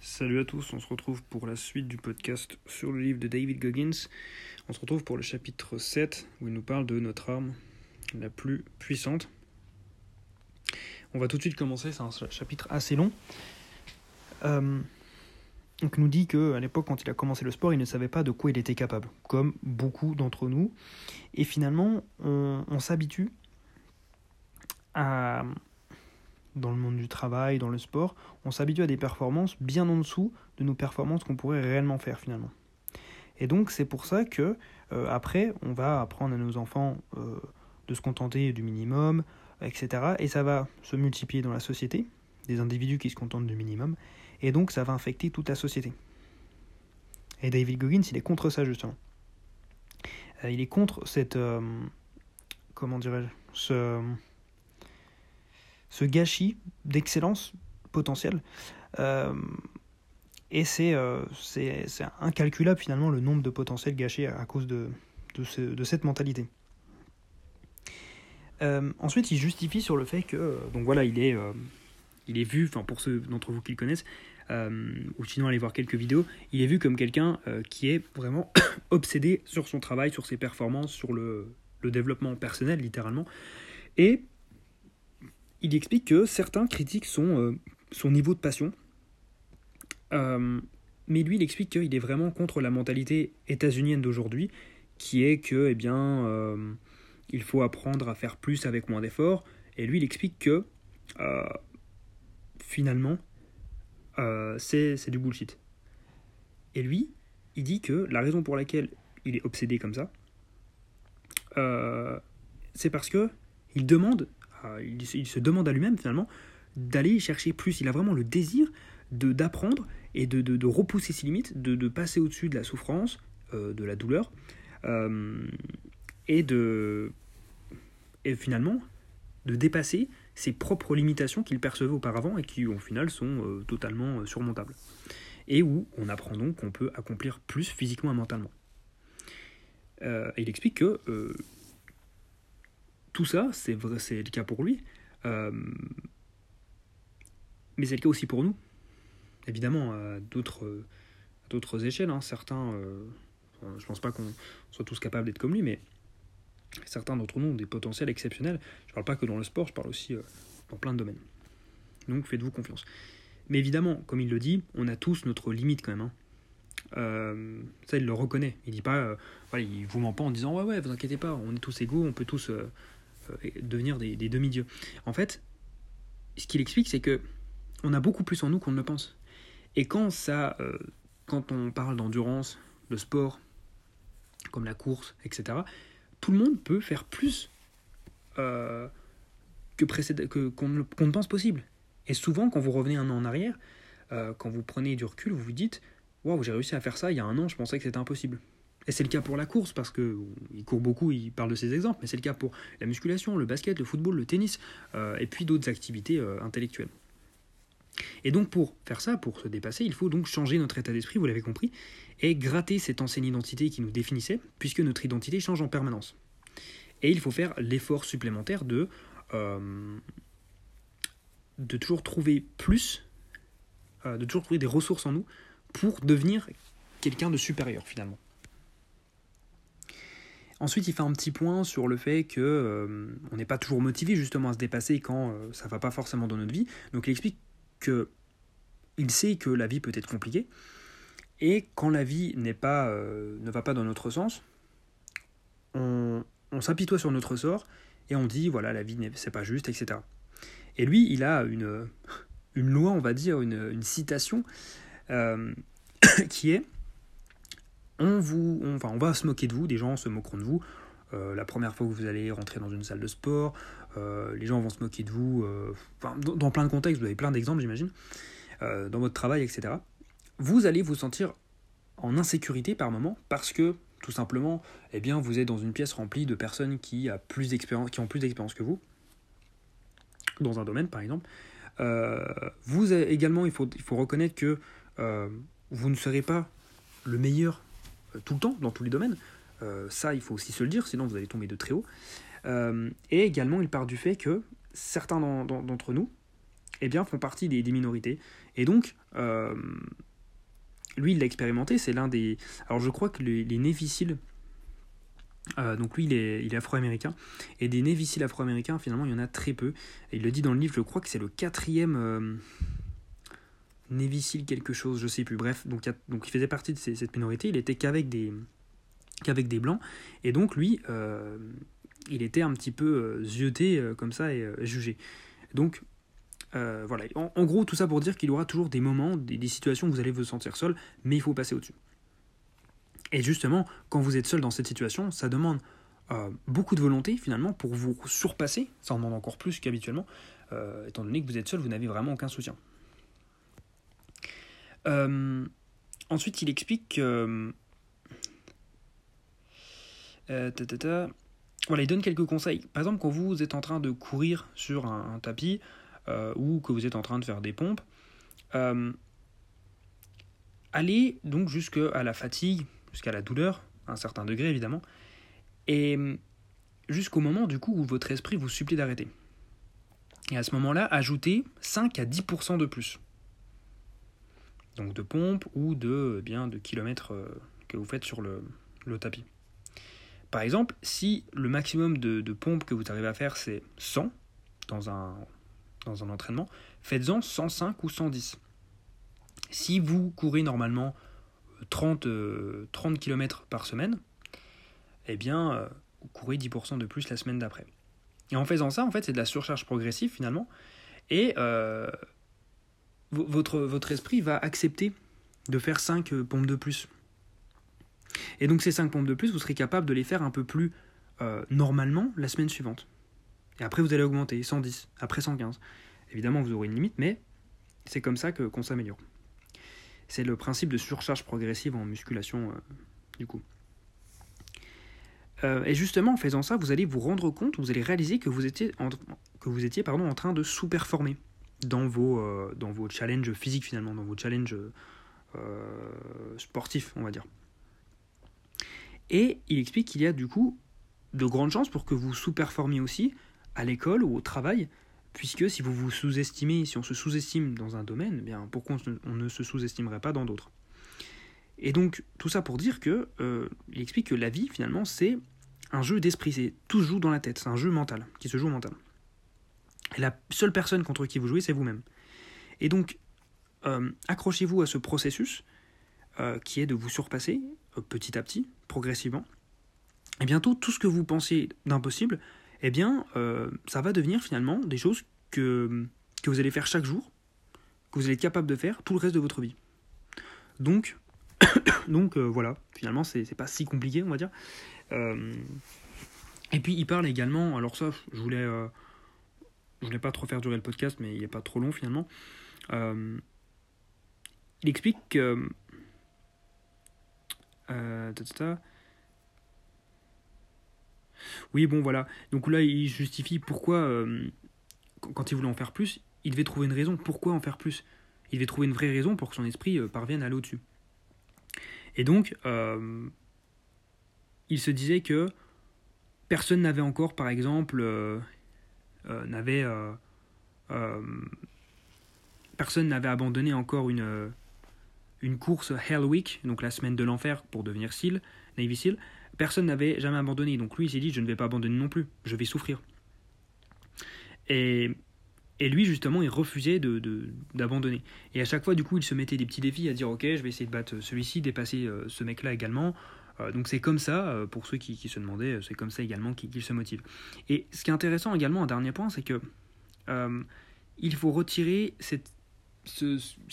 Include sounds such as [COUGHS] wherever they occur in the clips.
Salut à tous, on se retrouve pour la suite du podcast sur le livre de David Goggins. On se retrouve pour le chapitre 7 où il nous parle de notre arme la plus puissante. On va tout de suite commencer, c'est un chapitre assez long. Euh, donc nous dit qu'à l'époque, quand il a commencé le sport, il ne savait pas de quoi il était capable, comme beaucoup d'entre nous. Et finalement, on s'habitue à, dans le monde du travail, dans le sport, on s'habitue à des performances bien en dessous de nos performances qu'on pourrait réellement faire finalement. Et donc c'est pour ça que euh, après on va apprendre à nos enfants euh, de se contenter du minimum, etc. Et ça va se multiplier dans la société, des individus qui se contentent du minimum, et donc ça va infecter toute la société. Et David Goggins, il est contre ça justement. Euh, il est contre cette, comment dirais-je, ce ce gâchis d'excellence potentielle. Euh, et euh, c'est incalculable finalement le nombre de potentiels gâchés à cause de, de, de cette mentalité. Euh, ensuite, il justifie sur le fait que, donc voilà, il est, il est vu, enfin pour ceux d'entre vous qui le connaissent, ou sinon aller voir quelques vidéos, il est vu comme quelqu'un qui est vraiment [COUGHS] obsédé sur son travail, sur ses performances, sur le, le développement personnel littéralement. Et il explique que certains critiquent son, euh, son niveau de passion, euh, mais lui, il explique qu'il est vraiment contre la mentalité états-unienne d'aujourd'hui, qui est que, eh bien, euh, il faut apprendre à faire plus avec moins d'efforts. Et lui, il explique que, finalement, c'est du bullshit. Et lui, il dit que la raison pour laquelle il est obsédé comme ça, c'est parce que il demande il, se demande à lui-même finalement d'aller chercher plus. Il a vraiment le désir de d'apprendre et de, repousser ses limites, de, passer au-dessus de la souffrance, euh, de la douleur, euh, et de et finalement de dépasser ses propres limitations qu'il percevait auparavant et qui au final sont euh, totalement surmontables. Et où on apprend donc qu'on peut accomplir plus physiquement et mentalement. il explique que tout ça, c'est le cas pour lui. Euh, mais c'est le cas aussi pour nous. Évidemment, à d'autres, échelles. Hein. Certains, euh, je pense pas qu'on soit tous capables d'être comme lui, mais certains d'entre nous ont des potentiels exceptionnels. Je parle pas que dans le sport, je parle aussi euh, dans plein de domaines. Donc faites-vous confiance. Mais évidemment, comme il le dit, on a tous notre limite quand même. Hein. Euh, ça, il le reconnaît. Il dit pas, il vous ment pas en disant ouais ouais, vous inquiétez pas, on est tous égaux, on peut tous devenir des, demi-dieux. En fait, ce qu'il explique, c'est que on a beaucoup plus en nous qu'on ne le pense. Et quand ça, euh, quand on parle d'endurance, de sport, comme la course, etc., tout le monde peut faire plus euh, que qu'on ne pense possible. Et souvent, quand vous revenez un an en arrière, quand vous prenez du recul, vous vous dites Waouh, j'ai réussi à faire ça il y a un an, je pensais que c'était impossible. Et c'est le cas pour la course, parce qu'il court beaucoup, il parle de ses exemples, mais c'est le cas pour la musculation, le basket, le football, le tennis, euh, et puis d'autres activités euh, intellectuelles. Et donc pour faire ça, pour se dépasser, il faut donc changer notre état d'esprit, vous l'avez compris, et gratter cette ancienne identité qui nous définissait, puisque notre identité change en permanence. Et il faut faire l'effort supplémentaire de, euh, de toujours trouver plus, de toujours trouver des ressources en nous pour devenir quelqu'un de supérieur finalement. Ensuite, il fait un petit point sur le fait que euh, on n'est pas toujours motivé justement à se dépasser quand euh, ça va pas forcément dans notre vie. Donc, il explique que il sait que la vie peut être compliquée et quand la vie n'est pas euh, ne va pas dans notre sens, on, s'apitoie sur notre sort et on dit voilà la vie c'est pas juste, etc. Et lui, il a une une loi, on va dire, une, une citation [COUGHS] qui est on, vous, enfin, on va se moquer de vous, des gens se moqueront de vous. Euh, la première fois que vous allez rentrer dans une salle de sport, euh, les gens vont se moquer de vous, euh, dans, plein de contextes, vous avez plein d'exemples j'imagine, dans votre travail, etc. Vous allez vous sentir en insécurité par moment parce que tout simplement, eh bien, vous êtes dans une pièce remplie de personnes qui, a plus qui ont plus d'expérience que vous, dans un domaine par exemple. vous également, il faut, il faut reconnaître que vous ne serez pas le meilleur tout le temps, dans tous les domaines. Euh, ça, il faut aussi se le dire, sinon vous allez tomber de très haut. Euh, et également, il part du fait que certains d'entre nous eh bien, font partie des, minorités Et donc, euh, lui, il l'a expérimenté, c'est l'un des... Alors je crois que les, les euh, donc lui, il est, est afro-américain. Et des néviciles afro-américains, finalement, il y en a très peu. Et il le dit dans le livre, je crois que c'est le quatrième euh, névicile quelque chose, je sais plus. Bref, donc, il, faisait partie de cette minorité. Il était qu'avec des, qu'avec des blancs. Et donc lui, euh, il était un petit peu zioté comme ça et jugé. Donc voilà, en, gros, tout ça pour dire qu'il y aura toujours des moments, des, des situations où vous allez vous sentir seul, mais il faut passer au-dessus. Et justement, quand vous êtes seul dans cette situation, ça demande euh, beaucoup de volonté finalement pour vous surpasser, ça en demande encore plus qu'habituellement, euh, étant donné que vous êtes seul, vous n'avez vraiment aucun soutien. Euh, ensuite, il explique que... Voilà, il donne quelques conseils. Par exemple, quand vous êtes en train de courir sur un, tapis ou que vous êtes en train de faire des pompes, allez donc jusqu'à la fatigue, jusqu'à la douleur, à un certain degré évidemment, et jusqu'au moment du coup où votre esprit vous supplie d'arrêter. Et à ce moment-là, ajoutez 5 à 10% de plus. Donc de pompe ou de, eh bien, de kilomètres euh, que vous faites sur le, tapis. Par exemple, si le maximum de, pompes que vous arrivez à faire c'est 100 dans un, entraînement, faites-en 105 ou 110. Si vous courez normalement 30, 30 km par semaine, eh bien, euh, vous courez 10% de plus la semaine d'après. Et en faisant ça, en fait, c'est de la surcharge progressive finalement. Euh, votre, esprit va accepter de faire 5 euh, pompes de plus. Et donc ces 5 pompes de plus, vous serez capable de les faire un peu plus normalement la semaine suivante. Et après, vous allez augmenter 110, après 115. Évidemment, vous aurez une limite, mais c'est comme ça que, qu'on s'améliore. C'est le principe de surcharge progressive en musculation, euh, du coup. Euh, et justement, en faisant ça, vous allez vous rendre compte, vous allez réaliser que vous étiez que en train de sous-performer dans vos, euh, dans vos challenges physiques, finalement, dans vos challenges sportifs, on va dire. Et il explique qu'il y a du coup de grandes chances pour que vous sous-performiez aussi à l'école ou au travail puisque si vous vous sous-estimez, si on se sous-estime dans un domaine, eh bien pourquoi on ne se sous-estimerait pas dans d'autres? Et donc tout ça pour dire que euh, il explique que la vie finalement c'est un jeu d'esprit, c'est tout se joue dans la tête, c'est un jeu mental qui se joue mental. La seule personne contre qui vous jouez c'est vous-même. Et donc euh, accrochez-vous à ce processus euh, qui est de vous surpasser petit à petit, progressivement. Et bientôt tout ce que vous pensez d'impossible eh bien, euh, ça va devenir finalement des choses que, que vous allez faire chaque jour, que vous allez être capable de faire tout le reste de votre vie. Donc, [COUGHS] donc euh, voilà, finalement, c'est pas si compliqué, on va dire. Euh, et puis, il parle également, alors ça, je voulais, je voulais pas trop faire durer le podcast, mais il n'est pas trop long finalement. il explique que. Oui, bon, voilà. Donc là, il justifie pourquoi, euh, quand il voulait en faire plus, il devait trouver une raison. Pourquoi en faire plus? Il devait trouver une vraie raison pour que son esprit euh, parvienne à aller au-dessus. Et donc, euh, il se disait que personne n'avait encore, par exemple, n'avait. personne n'avait abandonné encore une, course Hell Week, donc la semaine de l'enfer pour devenir SEAL, Navy SEAL, Personne n'avait jamais abandonné. Donc lui, il s'est dit, je ne vais pas abandonner non plus, je vais souffrir. Et, et lui, justement, il refusait d'abandonner. De, et à chaque fois, du coup, il se mettait des petits défis à dire, ok, je vais essayer de battre celui-ci, dépasser euh, ce mec-là également. Euh, donc c'est comme ça, euh, pour ceux qui, se demandaient, c'est comme ça également qu'il se motive. Et ce qui est intéressant également, un dernier point, c'est que il faut retirer ce,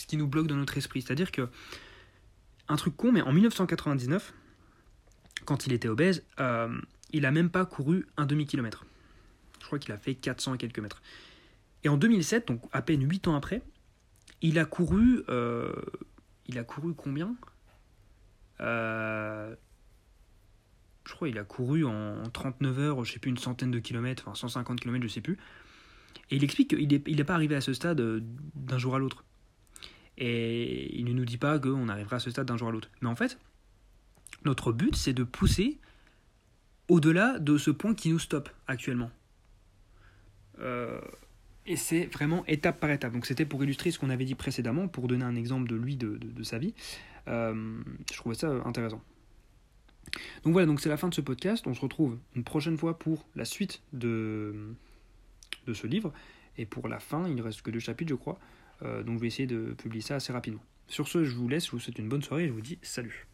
qui nous bloque dans notre esprit. C'est-à-dire que, un truc con, mais en 1999, quand il était obèse, euh, il a même pas couru un demi-kilomètre. Je crois qu'il a fait 400 et quelques mètres. Et en 2007, donc à peine 8 ans après, il a couru. Euh, il a couru combien? Euh, Je crois qu'il a couru en 39 heures, je sais plus, une centaine de kilomètres, enfin 150 kilomètres, je sais plus. Et il explique qu'il n'est il pas arrivé à ce stade d'un jour à l'autre. Et il ne nous dit pas qu'on arrivera à ce stade d'un jour à l'autre. Mais en fait, notre but, c'est de pousser au-delà de ce point qui nous stoppe actuellement. Euh, et c'est vraiment étape par étape. Donc c'était pour illustrer ce qu'on avait dit précédemment, pour donner un exemple de lui, de, de, sa vie. Euh, je trouvais ça intéressant. Donc voilà, donc c'est la fin de ce podcast. On se retrouve une prochaine fois pour la suite de, de ce livre. Et pour la fin, il ne reste que deux chapitres, je crois. Euh, donc je vais essayer de publier ça assez rapidement. Sur ce, je vous laisse, je vous souhaite une bonne soirée et je vous dis salut.